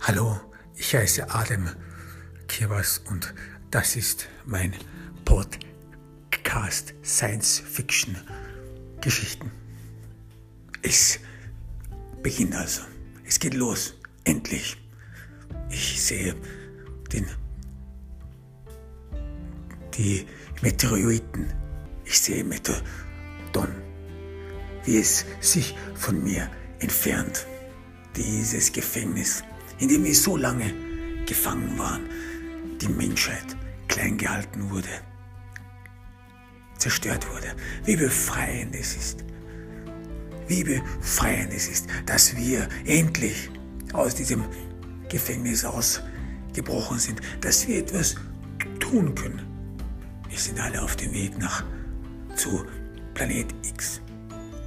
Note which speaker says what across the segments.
Speaker 1: Hallo, ich heiße Adem Kirbas und das ist mein Podcast Science Fiction Geschichten. Es beginnt also. Es geht los. Endlich. Ich sehe den, die Meteoriten. Ich sehe Metodon, wie es sich von mir entfernt. Dieses Gefängnis in dem wir so lange gefangen waren, die Menschheit klein gehalten wurde, zerstört wurde. Wie befreiend es ist. Wie befreiend es ist, dass wir endlich aus diesem Gefängnis ausgebrochen sind, dass wir etwas tun können. Wir sind alle auf dem Weg nach zu Planet X.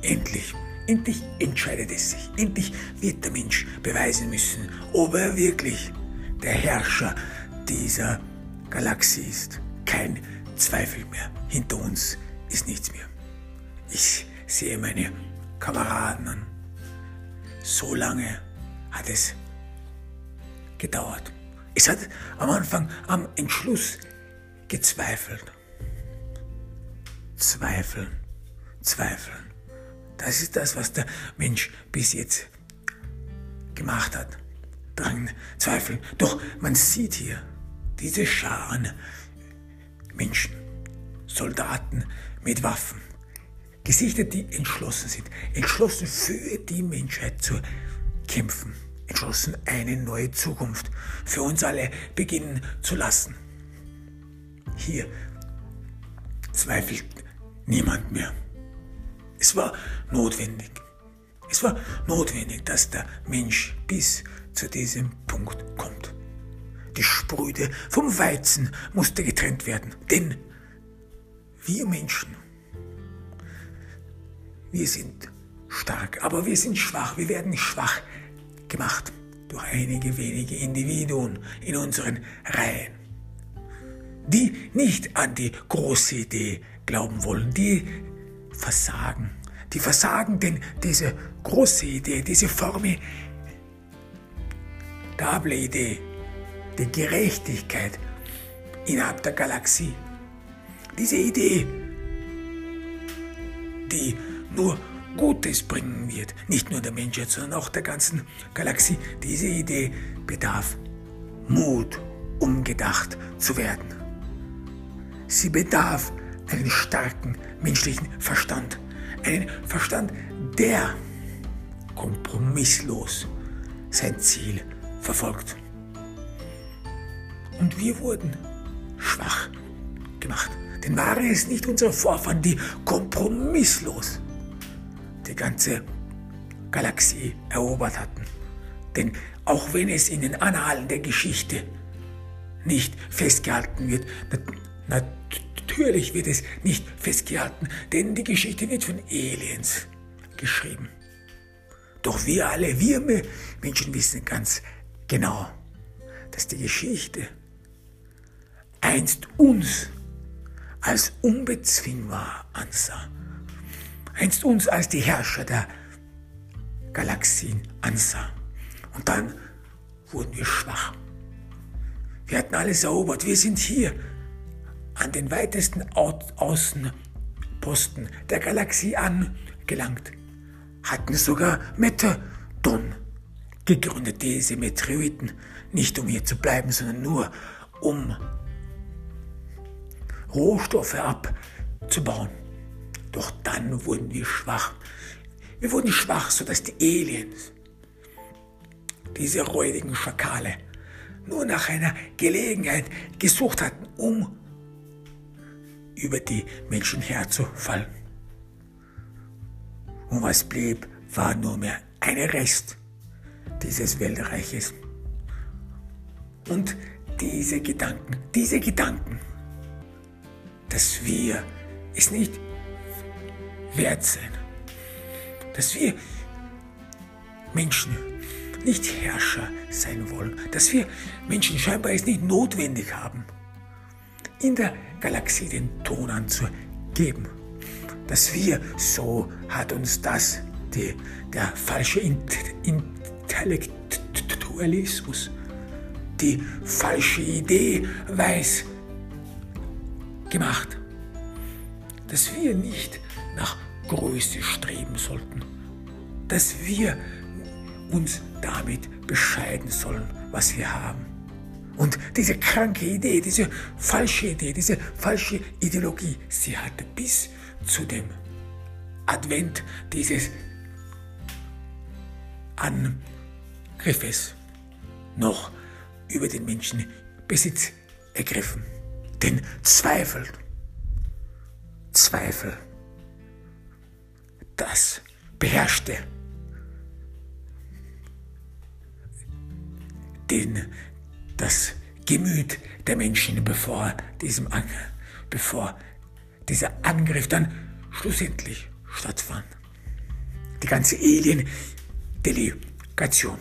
Speaker 1: Endlich Endlich entscheidet es sich. Endlich wird der Mensch beweisen müssen, ob er wirklich der Herrscher dieser Galaxie ist. Kein Zweifel mehr. Hinter uns ist nichts mehr. Ich sehe meine Kameraden an. So lange hat es gedauert. Es hat am Anfang am Entschluss gezweifelt. Zweifeln, zweifeln. Das ist das, was der Mensch bis jetzt gemacht hat. Dran zweifeln. Doch man sieht hier diese Scharen Menschen, Soldaten mit Waffen, Gesichter, die entschlossen sind, entschlossen für die Menschheit zu kämpfen, entschlossen eine neue Zukunft für uns alle beginnen zu lassen. Hier zweifelt niemand mehr. Es war notwendig. Es war notwendig, dass der Mensch bis zu diesem Punkt kommt. Die Sprüde vom Weizen musste getrennt werden, denn wir Menschen, wir sind stark, aber wir sind schwach. Wir werden schwach gemacht durch einige wenige Individuen in unseren Reihen, die nicht an die große Idee glauben wollen, die versagen. Die versagen denn diese große Idee, diese formidable Idee, die Gerechtigkeit innerhalb der Galaxie. Diese Idee, die nur Gutes bringen wird, nicht nur der Menschheit, sondern auch der ganzen Galaxie. Diese Idee bedarf Mut, umgedacht zu werden. Sie bedarf einen starken menschlichen Verstand. Einen Verstand, der kompromisslos sein Ziel verfolgt. Und wir wurden schwach gemacht. Denn waren es nicht unsere Vorfahren, die kompromisslos die ganze Galaxie erobert hatten. Denn auch wenn es in den Annalen der Geschichte nicht festgehalten wird, Natürlich wird es nicht festgehalten, denn die Geschichte wird von Aliens geschrieben. Doch wir alle, wir Menschen wissen ganz genau, dass die Geschichte einst uns als unbezwingbar ansah. Einst uns als die Herrscher der Galaxien ansah. Und dann wurden wir schwach. Wir hatten alles erobert. Wir sind hier an den weitesten Außenposten der Galaxie angelangt, hatten sogar Metadon gegründet, diese Meteoriten, nicht um hier zu bleiben, sondern nur um Rohstoffe abzubauen. Doch dann wurden wir schwach. Wir wurden schwach, sodass die Aliens, diese räudigen Schakale, nur nach einer Gelegenheit gesucht hatten, um über die Menschen herzufallen. Und was blieb, war nur mehr ein Rest dieses Weltreiches. Und diese Gedanken, diese Gedanken, dass wir es nicht wert sind, dass wir Menschen nicht Herrscher sein wollen, dass wir Menschen scheinbar es nicht notwendig haben, in der Galaxie den Ton anzugeben. Dass wir, so hat uns das die, der falsche Intellektuelle Individualismus, die falsche Idee weiß gemacht, dass wir nicht nach Größe streben sollten, dass wir uns damit bescheiden sollen, was wir haben. Und diese kranke Idee, diese falsche Idee, diese falsche Ideologie, sie hatte bis zu dem Advent dieses Angriffes noch über den Menschen Besitz ergriffen. Denn Zweifel, Zweifel, das beherrschte den, das Gemüt der Menschen, bevor, diesem, bevor dieser Angriff dann schlussendlich stattfand. Die ganze Alien-Delegation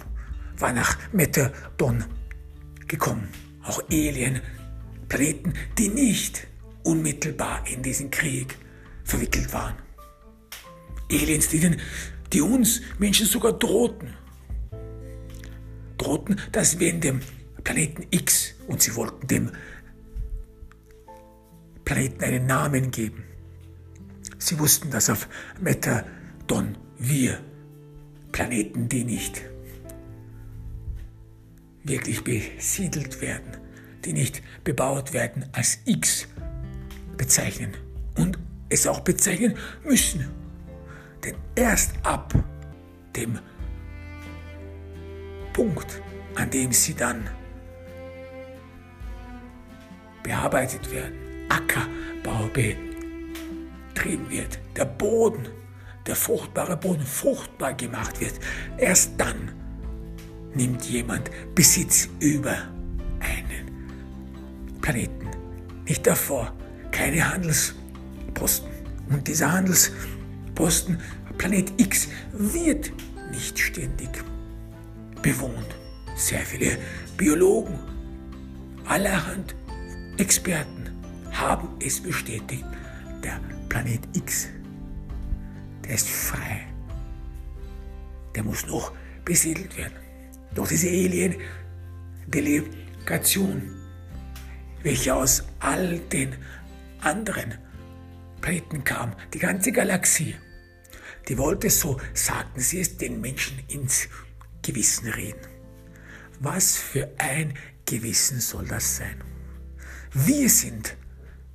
Speaker 1: war nach Metadon gekommen. Auch Alien-Planeten, die nicht unmittelbar in diesen Krieg verwickelt waren. Aliens, die, den, die uns Menschen sogar drohten. Drohten, dass wir in dem Planeten X, und sie wollten dem Planeten einen Namen geben. Sie wussten, dass auf Metadon wir Planeten, die nicht wirklich besiedelt werden, die nicht bebaut werden, als X bezeichnen und es auch bezeichnen müssen. Denn erst ab dem Punkt, an dem sie dann bearbeitet werden, Ackerbau betrieben wird, der Boden, der fruchtbare Boden fruchtbar gemacht wird, erst dann nimmt jemand Besitz über einen Planeten. Nicht davor, keine Handelsposten. Und dieser Handelsposten, Planet X, wird nicht ständig bewohnt. Sehr viele Biologen, allerhand Experten haben es bestätigt. Der Planet X, der ist frei. Der muss noch besiedelt werden. Doch diese Alien-Delegation, welche aus all den anderen Planeten kam, die ganze Galaxie, die wollte, so sagten sie es, den Menschen ins Gewissen reden. Was für ein Gewissen soll das sein? Wir sind,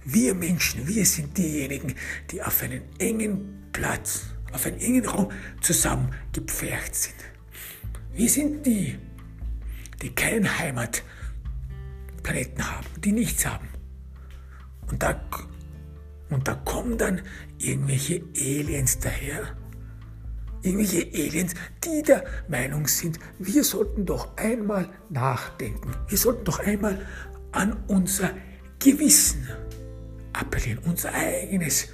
Speaker 1: wir Menschen, wir sind diejenigen, die auf einen engen Platz, auf einen engen Raum zusammengepfercht sind. Wir sind die, die keinen Heimatplaneten haben, die nichts haben. Und da, und da kommen dann irgendwelche Aliens daher, irgendwelche Aliens, die der Meinung sind, wir sollten doch einmal nachdenken, wir sollten doch einmal an unser Gewissen appellieren, unser eigenes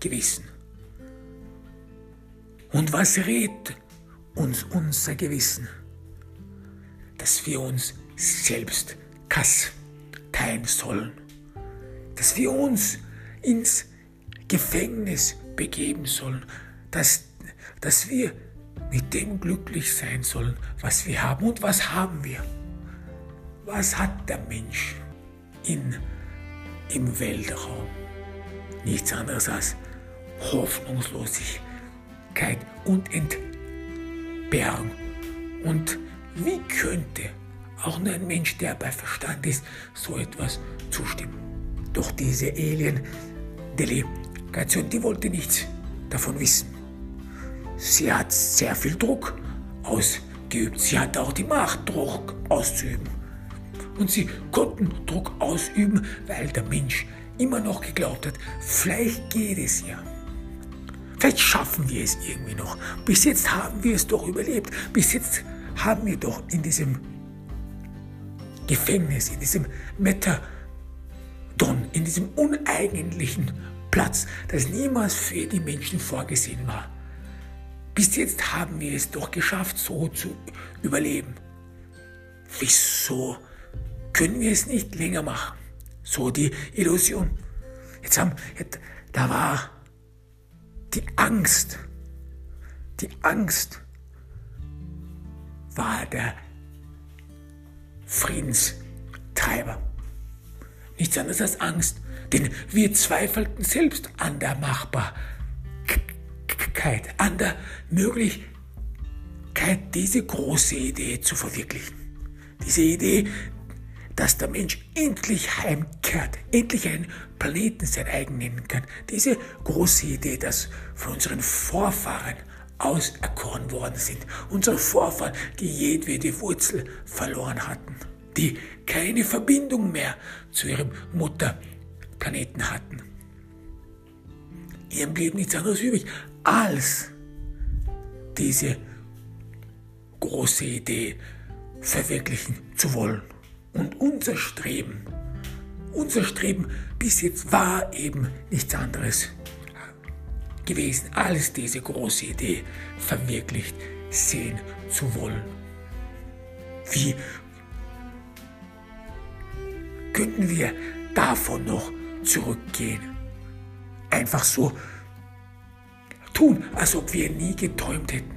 Speaker 1: Gewissen. Und was rät uns unser Gewissen? Dass wir uns selbst kasteien sollen, dass wir uns ins Gefängnis begeben sollen, dass, dass wir mit dem glücklich sein sollen, was wir haben. Und was haben wir? Was hat der Mensch in, im Weltraum? Nichts anderes als Hoffnungslosigkeit und Entbehrung. Und wie könnte auch nur ein Mensch, der bei Verstand ist, so etwas zustimmen? Doch diese Alien-Delegation, die wollte nichts davon wissen. Sie hat sehr viel Druck ausgeübt. Sie hatte auch die Macht, Druck auszuüben. Und sie konnten Druck ausüben, weil der Mensch immer noch geglaubt hat, vielleicht geht es ja. Vielleicht schaffen wir es irgendwie noch. Bis jetzt haben wir es doch überlebt. Bis jetzt haben wir doch in diesem Gefängnis, in diesem Metadon, in diesem uneigentlichen Platz, das niemals für die Menschen vorgesehen war. Bis jetzt haben wir es doch geschafft, so zu überleben. Wieso können wir es nicht länger machen. So die Illusion. Jetzt haben, da war die Angst. Die Angst war der Friedenstreiber. Nichts anderes als Angst, denn wir zweifelten selbst an der Machbarkeit, an der Möglichkeit, diese große Idee zu verwirklichen. Diese Idee, dass der Mensch endlich heimkehrt, endlich einen Planeten sein eigen nennen kann. Diese große Idee, dass von unseren Vorfahren auserkoren worden sind. Unsere Vorfahren, die jedwede Wurzel verloren hatten, die keine Verbindung mehr zu ihrem Mutterplaneten hatten. Ihrem blieb nichts anderes übrig, als diese große Idee verwirklichen zu wollen. Und unser Streben, unser Streben bis jetzt war eben nichts anderes gewesen, als diese große Idee verwirklicht sehen zu wollen. Wie könnten wir davon noch zurückgehen? Einfach so tun, als ob wir nie geträumt hätten.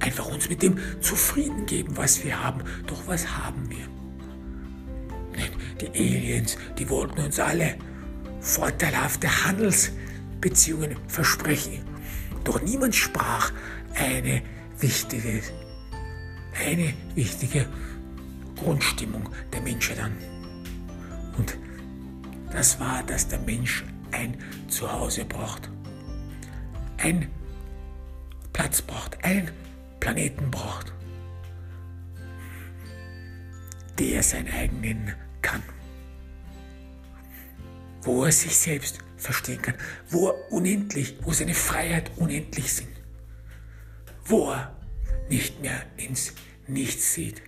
Speaker 1: Einfach uns mit dem zufrieden geben, was wir haben. Doch was haben wir? Die Aliens, die wollten uns alle vorteilhafte Handelsbeziehungen versprechen. Doch niemand sprach eine wichtige, eine wichtige Grundstimmung der Menschheit an. Und das war, dass der Mensch ein Zuhause braucht. Ein Platz braucht, einen Planeten braucht, der sein eigen kann. Wo er sich selbst verstehen kann, wo er unendlich, wo seine Freiheit unendlich sind, wo er nicht mehr ins Nichts sieht,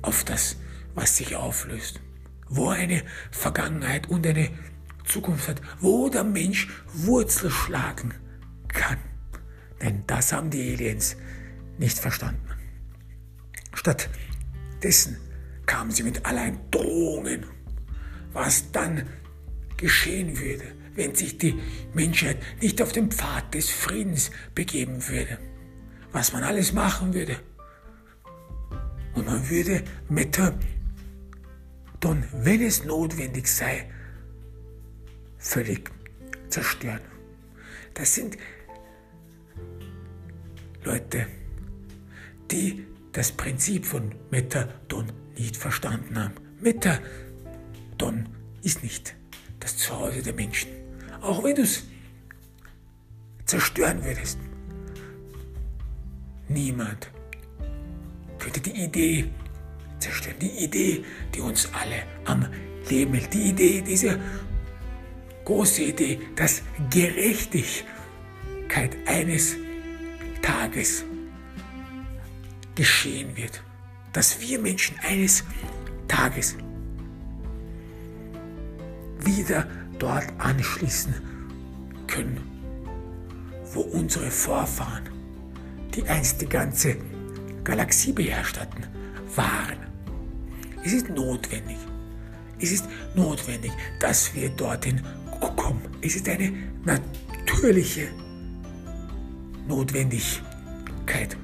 Speaker 1: auf das, was sich auflöst, wo er eine Vergangenheit und eine Zukunft hat, wo der Mensch Wurzel schlagen kann. Denn das haben die Aliens nicht verstanden. Stattdessen kamen sie mit allerlei Drohungen, was dann geschehen würde, wenn sich die Menschheit nicht auf den Pfad des Friedens begeben würde, was man alles machen würde. Und man würde Metaton, wenn es notwendig sei, völlig zerstören. Das sind Leute, die das Prinzip von Metaton nicht verstanden haben. Metaton ist nicht das Zuhause der Menschen. Auch wenn du es zerstören würdest. Niemand könnte die Idee zerstören. Die Idee, die uns alle am Leben hält. Die Idee, diese große Idee, dass Gerechtigkeit eines Tages geschehen wird dass wir Menschen eines Tages wieder dort anschließen können, wo unsere Vorfahren, die einst die ganze Galaxie beherrscht hatten, waren. Es ist notwendig. Es ist notwendig, dass wir dorthin kommen. Es ist eine natürliche Notwendigkeit.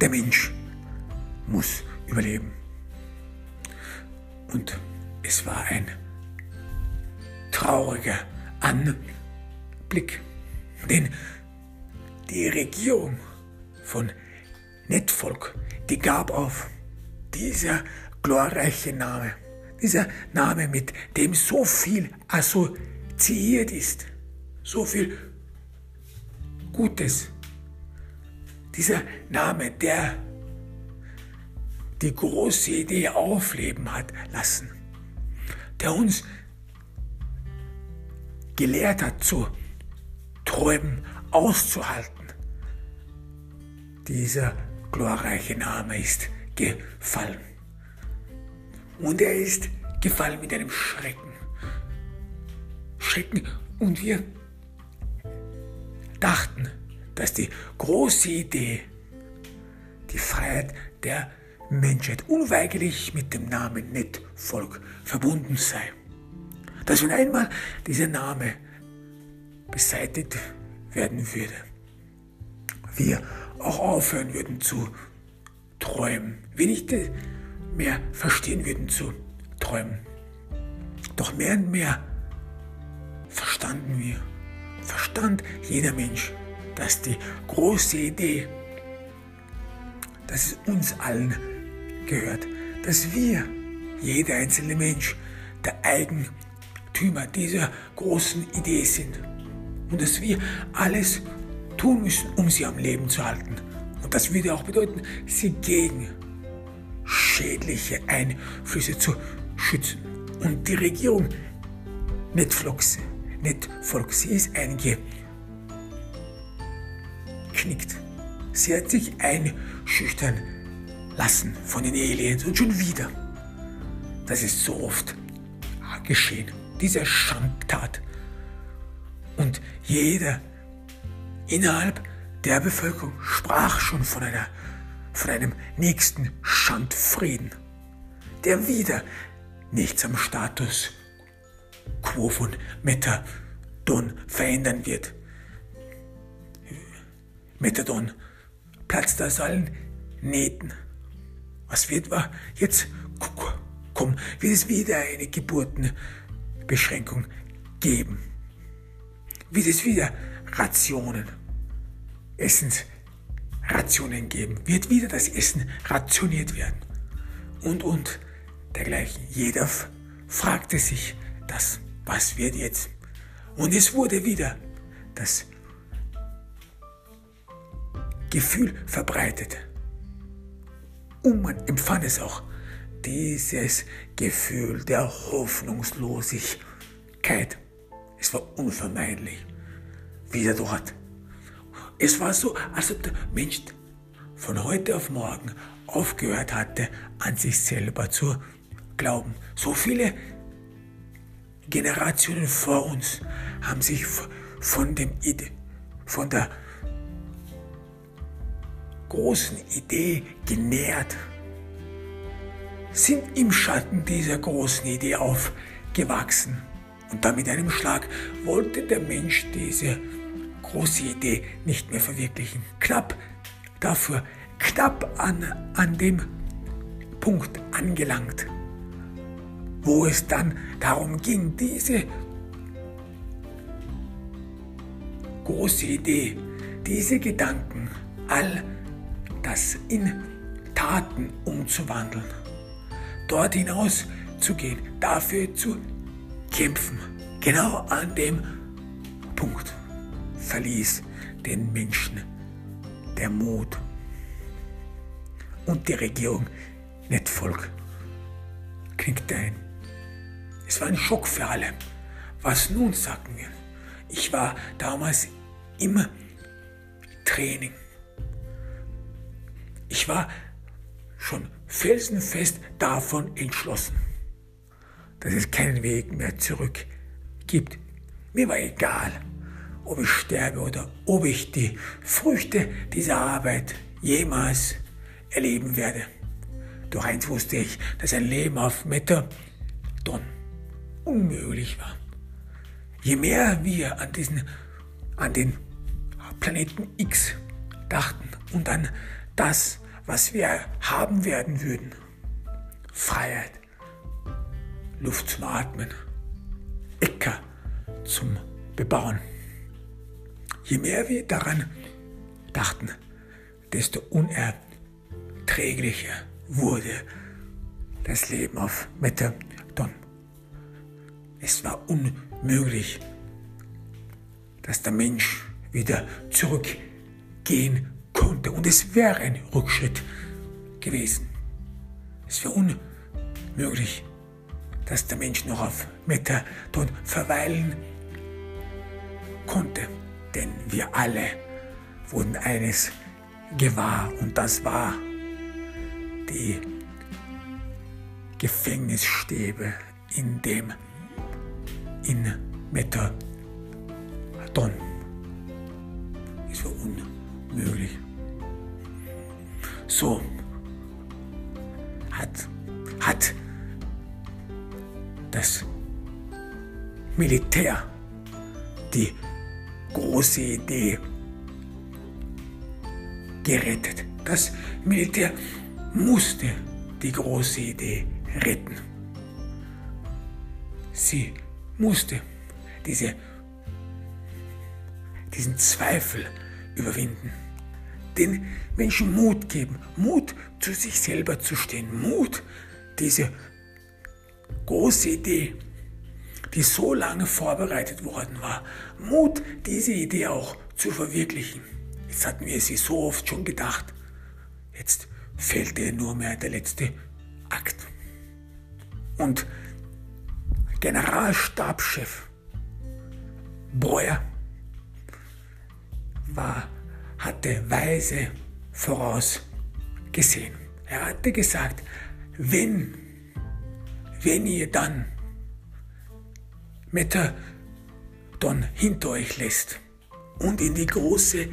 Speaker 1: Der Mensch muss überleben. Und es war ein trauriger Anblick, denn die Regierung von Netvolk, die gab auf dieser glorreiche Name, dieser Name, mit dem so viel assoziiert ist, so viel Gutes, dieser Name, der die große Idee aufleben hat lassen, der uns gelehrt hat zu träumen, auszuhalten. Dieser glorreiche Name ist gefallen. Und er ist gefallen mit einem Schrecken. Schrecken. Und wir dachten, dass die große Idee, die Freiheit der Menschheit unweigerlich mit dem Namen Netvolk verbunden sei. Dass wenn einmal dieser Name beseitigt werden würde, wir auch aufhören würden zu träumen, wir nicht mehr verstehen würden zu träumen. Doch mehr und mehr verstanden wir, verstand jeder Mensch, dass die große Idee, dass es uns allen gehört, dass wir, jeder einzelne Mensch, der Eigentümer dieser großen Idee sind und dass wir alles tun müssen, um sie am Leben zu halten. Und das würde auch bedeuten, sie gegen schädliche Einflüsse zu schützen. Und die Regierung nicht Volk, sie ist eingeknickt. Sie hat sich einschüchtern lassen von den Aliens und schon wieder. Das ist so oft geschehen, diese Schandtat. Und jeder innerhalb der Bevölkerung sprach schon von, einer, von einem nächsten Schandfrieden, der wieder nichts am Status quo von Methadon verändern wird. Methadon platzt aus allen Nähten. Was wird war jetzt? Komm, wird es wieder eine Geburtenbeschränkung geben? Wird es wieder Rationen, Essensrationen geben? Wird wieder das Essen rationiert werden? Und, und dergleichen. Jeder fragte sich das, was wird jetzt? Und es wurde wieder das Gefühl verbreitet. Und man empfand es auch, dieses Gefühl der Hoffnungslosigkeit. Es war unvermeidlich. Wieder dort. Es war so, als ob der Mensch von heute auf morgen aufgehört hatte, an sich selber zu glauben. So viele Generationen vor uns haben sich von, dem von der großen Idee genährt, sind im Schatten dieser großen Idee aufgewachsen. Und dann mit einem Schlag wollte der Mensch diese große Idee nicht mehr verwirklichen. Knapp dafür, knapp an, an dem Punkt angelangt, wo es dann darum ging, diese große Idee, diese Gedanken, all das in Taten umzuwandeln, dort hinaus zu gehen, dafür zu kämpfen. Genau an dem Punkt verließ den Menschen der Mut und die Regierung nicht Volk knickte ein. Es war ein Schock für alle. Was nun, sagten wir. Ich war damals im Training. Ich war schon felsenfest davon entschlossen, dass es keinen Weg mehr zurück gibt. Mir war egal, ob ich sterbe oder ob ich die Früchte dieser Arbeit jemals erleben werde. Doch eins wusste ich, dass ein Leben auf Methadon unmöglich war. Je mehr wir an, diesen, an den Planeten X dachten und an das, was wir haben werden würden, Freiheit, Luft zum Atmen, Äcker zum Bebauen. Je mehr wir daran dachten, desto unerträglicher wurde das Leben auf Methadon. Es war unmöglich, dass der Mensch wieder zurückgehen konnte. Und es wäre ein Rückschritt gewesen. Es wäre unmöglich, dass der Mensch noch auf Methadon verweilen konnte. Denn wir alle wurden eines gewahr und das war die Gefängnisstäbe, in dem in Methadon. Es war unmöglich. So hat, hat das Militär die große Idee gerettet. Das Militär musste die große Idee retten. Sie musste diese, diesen Zweifel überwinden, den Menschen Mut geben, Mut zu sich selber zu stehen, Mut, diese große Idee, die so lange vorbereitet worden war, Mut, diese Idee auch zu verwirklichen. Jetzt hatten wir sie so oft schon gedacht. Jetzt fehlte nur mehr der letzte Akt. Und Generalstabschef Breuer war, hatte weise vorausgesehen. Er hatte gesagt, wenn, wenn ihr dann Methadon hinter euch lässt und in die große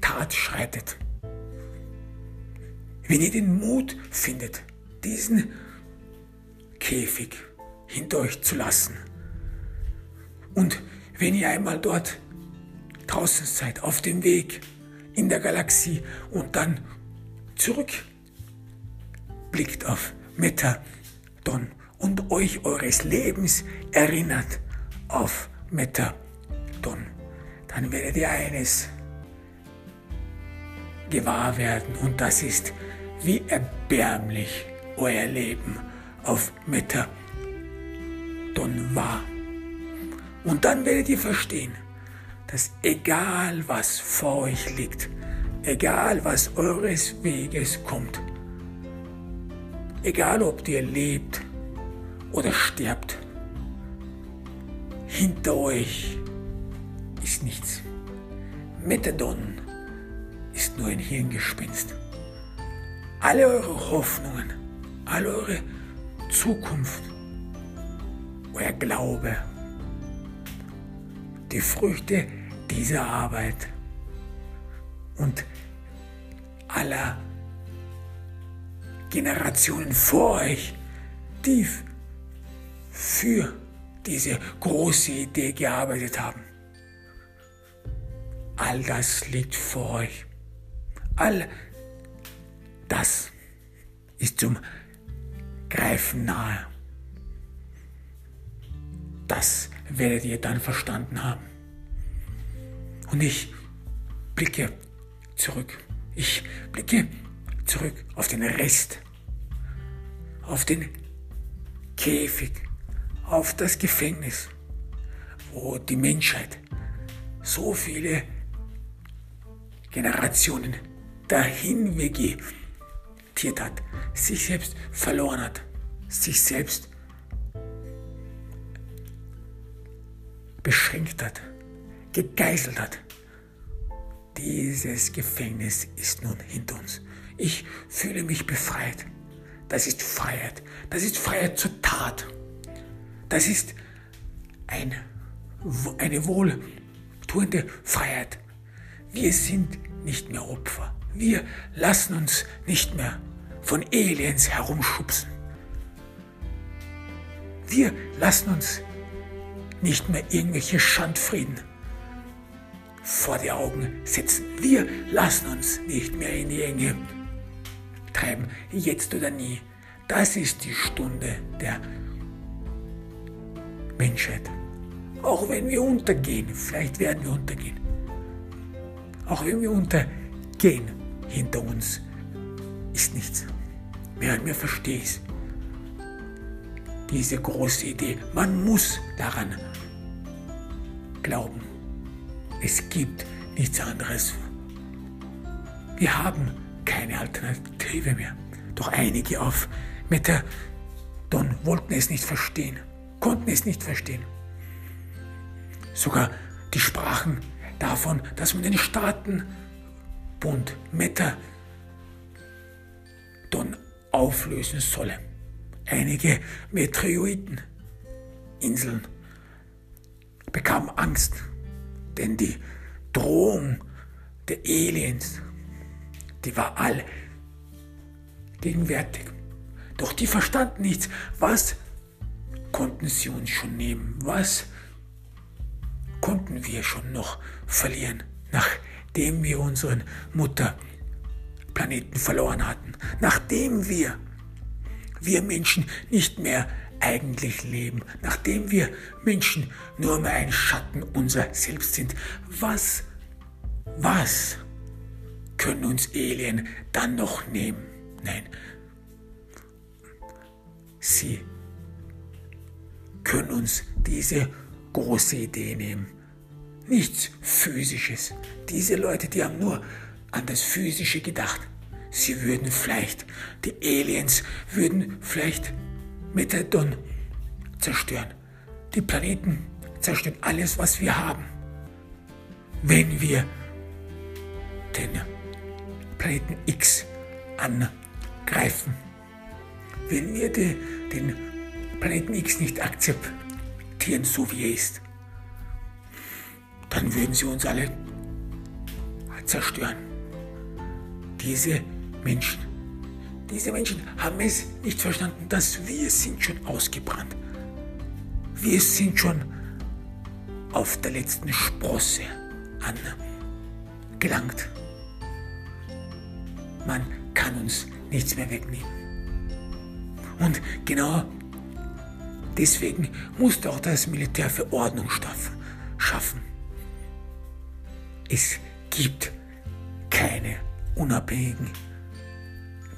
Speaker 1: Tat schreitet, wenn ihr den Mut findet, diesen Käfig hinter euch zu lassen und wenn ihr einmal dort draußen seid, auf dem Weg in der Galaxie und dann zurückblickt auf Metadon und euch eures Lebens erinnert auf Metadon, dann werdet ihr eines gewahr werden und das ist, wie erbärmlich euer Leben auf Metadon war. Und dann werdet ihr verstehen, dass egal was vor euch liegt, egal was eures Weges kommt, egal ob ihr lebt oder stirbt, hinter euch ist nichts. Methadon ist nur ein Hirngespinst. Alle eure Hoffnungen, alle eure Zukunft, euer Glaube, die Früchte dieser Arbeit und aller Generationen vor euch, die für diese große Idee gearbeitet haben. All das liegt vor euch. All das ist zum Greifen nahe. Das werdet ihr dann verstanden haben. Und ich blicke zurück. Ich blicke zurück auf den Rest, auf den Käfig, auf das Gefängnis, wo die Menschheit so viele Generationen dahin vegetiert hat, sich selbst verloren hat, sich selbst beschränkt hat, gegeißelt hat. Dieses Gefängnis ist nun hinter uns. Ich fühle mich befreit. Das ist Freiheit. Das ist Freiheit zur Tat. Das ist ein, eine wohltuende Freiheit. Wir sind nicht mehr Opfer. Wir lassen uns nicht mehr von Aliens herumschubsen. Wir lassen uns nicht mehr irgendwelche Schandfrieden vor die Augen setzen. Wir lassen uns nicht mehr in die Enge treiben, jetzt oder nie. Das ist die Stunde der Menschheit. Auch wenn wir untergehen, vielleicht werden wir untergehen. Auch wenn wir untergehen, hinter uns ist nichts. Mehr, mehr verstehe ich diese große Idee. Man muss daran glauben. Es gibt nichts anderes. Wir haben keine Alternative mehr. Doch einige auf Methadon wollten es nicht verstehen, konnten es nicht verstehen. Sogar die sprachen davon, dass man den Staatenbund Methadon auflösen solle. Einige Meteoriteninseln bekamen Angst, denn die Drohung der Aliens, die war all gegenwärtig. Doch die verstanden nichts. Was konnten sie uns schon nehmen? Was konnten wir schon noch verlieren, nachdem wir unseren Mutterplaneten Planeten verloren hatten, nachdem wir, wir Menschen nicht mehr eigentlich leben, nachdem wir Menschen nur mehr ein Schatten unser Selbst sind, was, was können uns Alien dann noch nehmen? Nein, sie können uns diese große Idee nehmen. Nichts Physisches. Diese Leute, die haben nur an das Physische gedacht. Sie würden vielleicht, die Aliens würden vielleicht Metadon zerstören. Die Planeten zerstören alles, was wir haben. Wenn wir den Planeten X angreifen, wenn wir die, den Planeten X nicht akzeptieren, so wie er ist, dann würden sie uns alle zerstören. Diese Menschen, diese Menschen haben es nicht verstanden, dass wir sind schon ausgebrannt. Wir sind schon auf der letzten Sprosse angelangt. Man kann uns nichts mehr wegnehmen. Und genau deswegen musste auch das Militär für Ordnung schaffen. Es gibt keine unabhängigen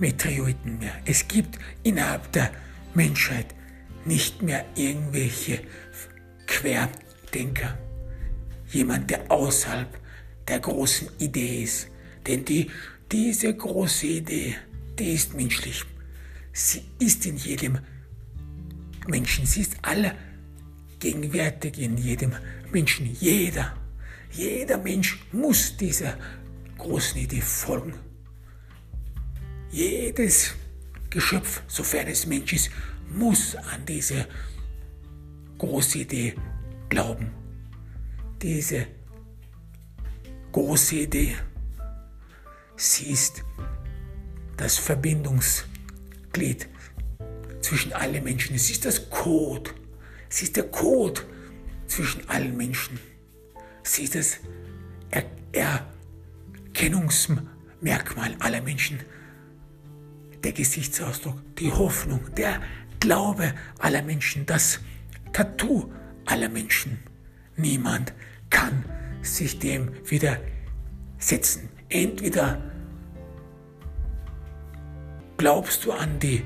Speaker 1: Meteoriten mehr. Es gibt innerhalb der Menschheit nicht mehr irgendwelche Querdenker. Jemand, der außerhalb der großen Idee ist. Denn die, diese große Idee, die ist menschlich. Sie ist in jedem Menschen. Sie ist allgegenwärtig in jedem Menschen. Jeder, jeder Mensch muss dieser großen Idee folgen. Jedes Geschöpf, sofern es Mensch ist, muss an diese große Idee glauben. Diese große Idee, sie ist das Verbindungsglied zwischen allen Menschen. Es ist das Code. Sie ist der Code zwischen allen Menschen. Sie ist das er Erkennungsmerkmal aller Menschen. Der Gesichtsausdruck, die Hoffnung, der Glaube aller Menschen, das Tattoo aller Menschen. Niemand kann sich dem widersetzen. Entweder glaubst du an die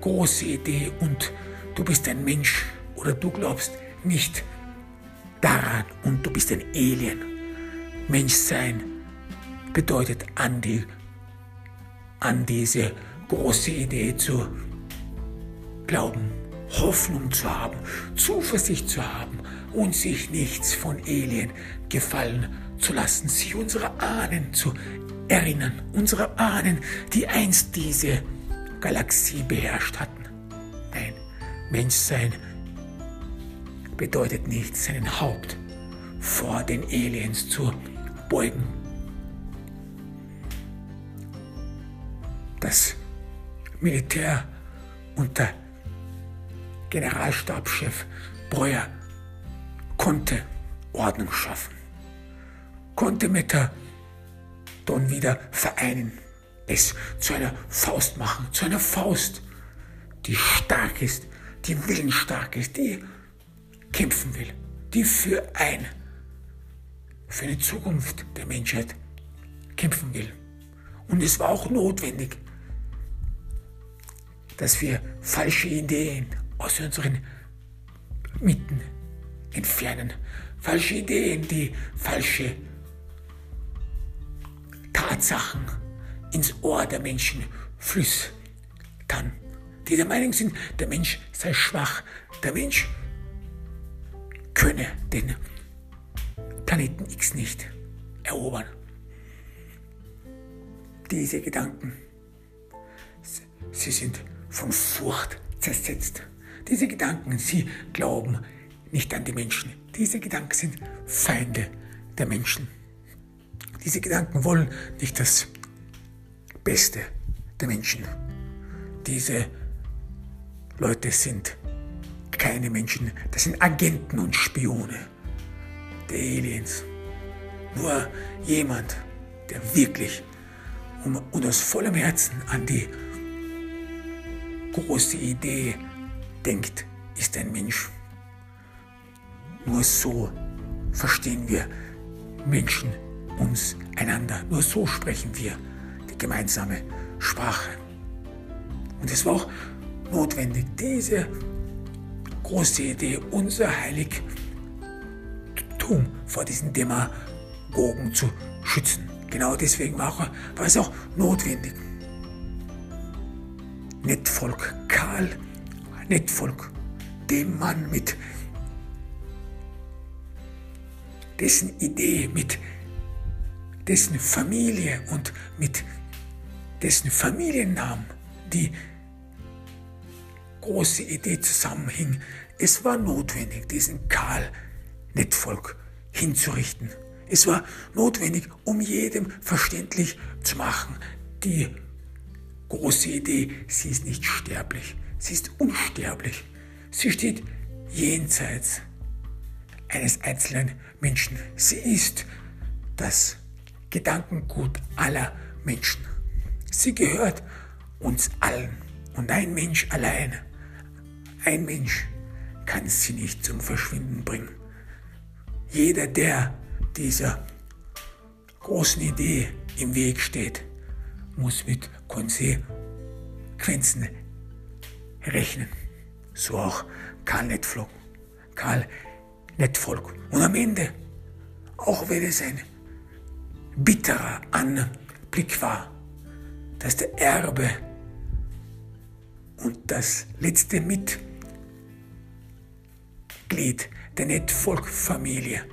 Speaker 1: große Idee und du bist ein Mensch oder du glaubst nicht daran und du bist ein Alien. Menschsein bedeutet an, die, an diese große Idee zu glauben, Hoffnung zu haben, Zuversicht zu haben und sich nichts von Alien gefallen zu lassen, sich unserer Ahnen zu erinnern, unsere Ahnen, die einst diese Galaxie beherrscht hatten. Nein, Menschsein bedeutet nicht, seinen Haupt vor den Aliens zu beugen. Das Militär unter Generalstabschef Breuer konnte Ordnung schaffen, konnte Metaton wieder vereinen es zu einer Faust machen, zu einer Faust, die stark ist, die willensstark ist, die kämpfen will, die für ein, für eine Zukunft der Menschheit kämpfen will. Und es war auch notwendig, dass wir falsche Ideen aus unseren Mitten entfernen. Falsche Ideen, die falsche Tatsachen ins Ohr der Menschen flüstern, die der Meinung sind, der Mensch sei schwach, der Mensch könne den Planeten X nicht erobern. Diese Gedanken, sie sind von Furcht zersetzt. Diese Gedanken, sie glauben nicht an die Menschen. Diese Gedanken sind Feinde der Menschen. Diese Gedanken wollen nicht das Beste der Menschen. Diese Leute sind keine Menschen, das sind Agenten und Spione der Aliens. Nur jemand, der wirklich und aus vollem Herzen an die große Idee denkt, ist ein Mensch. Nur so verstehen wir Menschen uns einander. Nur so sprechen wir die gemeinsame Sprache. Und es war auch notwendig, diese große Idee, unser Heiligtum vor diesen Demagogen zu schützen. Genau deswegen war, war es auch notwendig. Nettvolk Karl, Nettvolk, dem Mann mit dessen Idee, mit dessen Familie und mit dessen Familiennamen die große Idee zusammenhing. Es war notwendig, diesen Karl Nettvolk hinzurichten. Es war notwendig, um jedem verständlich zu machen, die große Idee, sie ist nicht sterblich, sie ist unsterblich. Sie steht jenseits eines einzelnen Menschen. Sie ist das Gedankengut aller Menschen. Sie gehört uns allen. Und ein Mensch allein, ein Mensch kann sie nicht zum Verschwinden bringen. Jeder, der dieser großen Idee im Weg steht, muss mit Konsequenzen rechnen. So auch Karl Nettvolk. Karl Nettvolk. Und am Ende, auch wenn es ein bitterer Anblick war, dass der Erbe und das letzte Mitglied der Nettvolk-Familie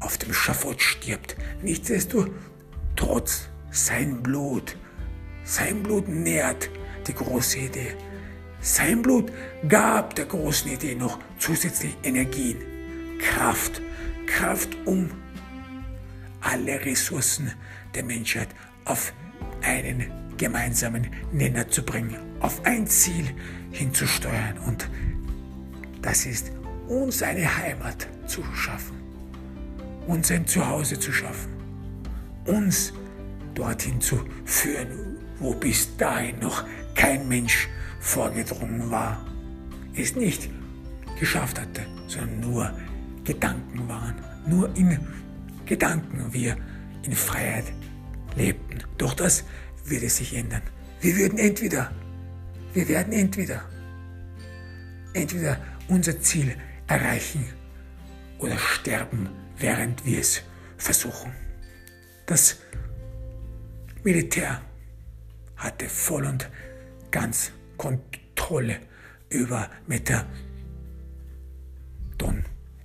Speaker 1: auf dem Schafott stirbt. Nichtsdestotrotz, sein Blut, sein Blut nährt die große Idee. Sein Blut gab der großen Idee noch zusätzlich Energien, Kraft, Kraft, um alle Ressourcen der Menschheit auf einen gemeinsamen Nenner zu bringen, auf ein Ziel hinzusteuern. Und das ist, uns eine Heimat zu schaffen, uns ein Zuhause zu schaffen, uns dorthin zu führen, wo bis dahin noch kein Mensch vorgedrungen war, es nicht geschafft hatte, sondern nur Gedanken waren, nur in Gedanken wir in Freiheit lebten. Doch das wird es sich ändern. Wir würden entweder, wir werden entweder, entweder unser Ziel erreichen oder sterben, während wir es versuchen. Das Militär hatte voll und ganz Kontrolle über Metadon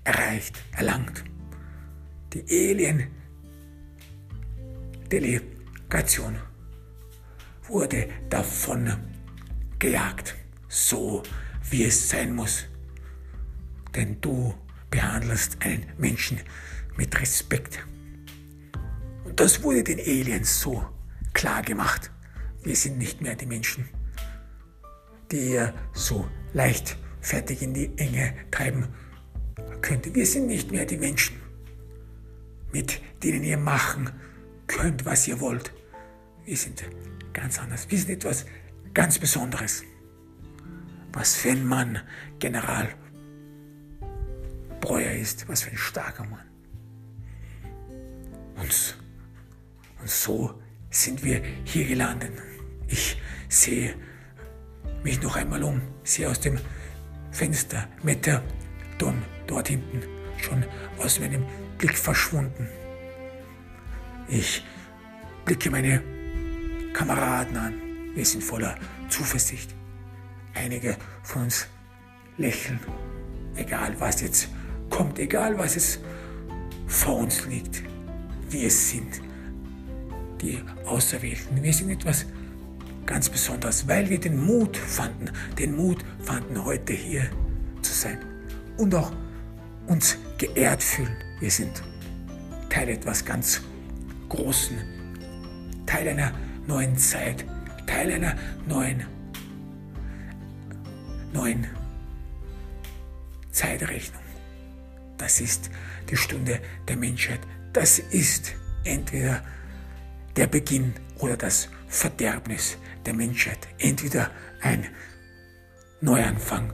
Speaker 1: erreicht, erlangt. Die Alien-Delegation wurde davon gejagt, so wie es sein muss. Denn du behandelst einen Menschen mit Respekt. Und das wurde den Aliens so klar gemacht. Wir sind nicht mehr die Menschen, die ihr so leichtfertig in die Enge treiben könnt. Wir sind nicht mehr die Menschen, mit denen ihr machen könnt, was ihr wollt. Wir sind ganz anders. Wir sind etwas ganz Besonderes. Was für ein Mann General Breuer ist, was für ein starker Mann. Und, und so sind wir hier gelandet. Ich sehe mich noch einmal um, sehe aus dem Fenster mit der Don dort hinten schon aus meinem Blick verschwunden. Ich blicke meine Kameraden an. Wir sind voller Zuversicht. Einige von uns lächeln, egal was jetzt kommt, egal was es vor uns liegt. Wir sind die Auserwählten. Wir sind etwas ganz Besonderes, weil wir den Mut fanden, den Mut fanden, heute hier zu sein und auch uns geehrt fühlen. Wir sind Teil etwas ganz Großen, Teil einer neuen Zeit, Teil einer neuen, neuen Zeitrechnung. Das ist die Stunde der Menschheit. Das ist entweder der Beginn oder das Verderbnis der Menschheit. Entweder ein Neuanfang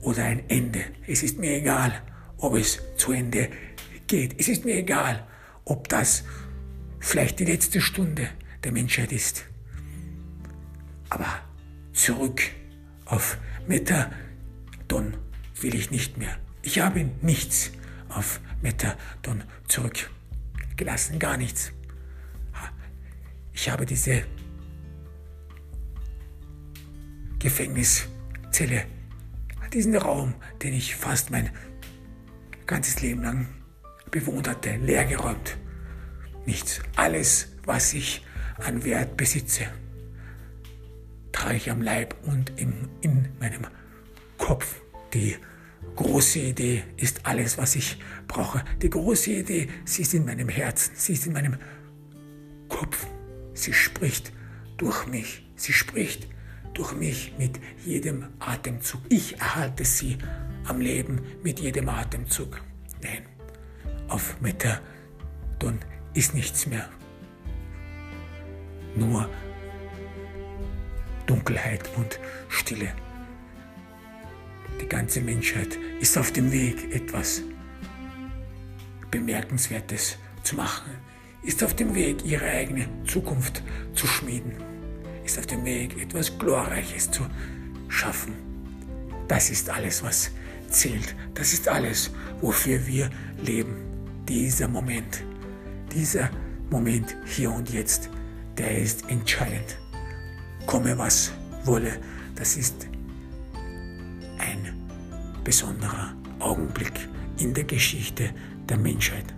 Speaker 1: oder ein Ende. Es ist mir egal, ob es zu Ende geht. Es ist mir egal, ob das vielleicht die letzte Stunde der Menschheit ist. Aber zurück auf Methadon will ich nicht mehr. Ich habe nichts auf Methadon zurückgelassen, gar nichts. Ich habe diese Gefängniszelle, diesen Raum, den ich fast mein ganzes Leben lang bewohnt hatte, leergeräumt. Nichts. Alles, was ich an Wert besitze, trage ich am Leib und in, in meinem Kopf. Die große Idee ist alles, was ich brauche. Die große Idee, sie ist in meinem Herzen, sie ist in meinem Kopf. Sie spricht durch mich. Sie spricht durch mich mit jedem Atemzug. Ich erhalte sie am Leben mit jedem Atemzug. Nein, auf Methadon ist nichts mehr. Nur Dunkelheit und Stille. Die ganze Menschheit ist auf dem Weg, etwas Bemerkenswertes zu machen, ist auf dem Weg, ihre eigene Zukunft zu schmieden, ist auf dem Weg, etwas Glorreiches zu schaffen. Das ist alles, was zählt. Das ist alles, wofür wir leben. Dieser Moment, dieser Moment hier und jetzt, der ist entscheidend. Komme was wolle, das ist ein besonderer Augenblick in der Geschichte der Menschheit.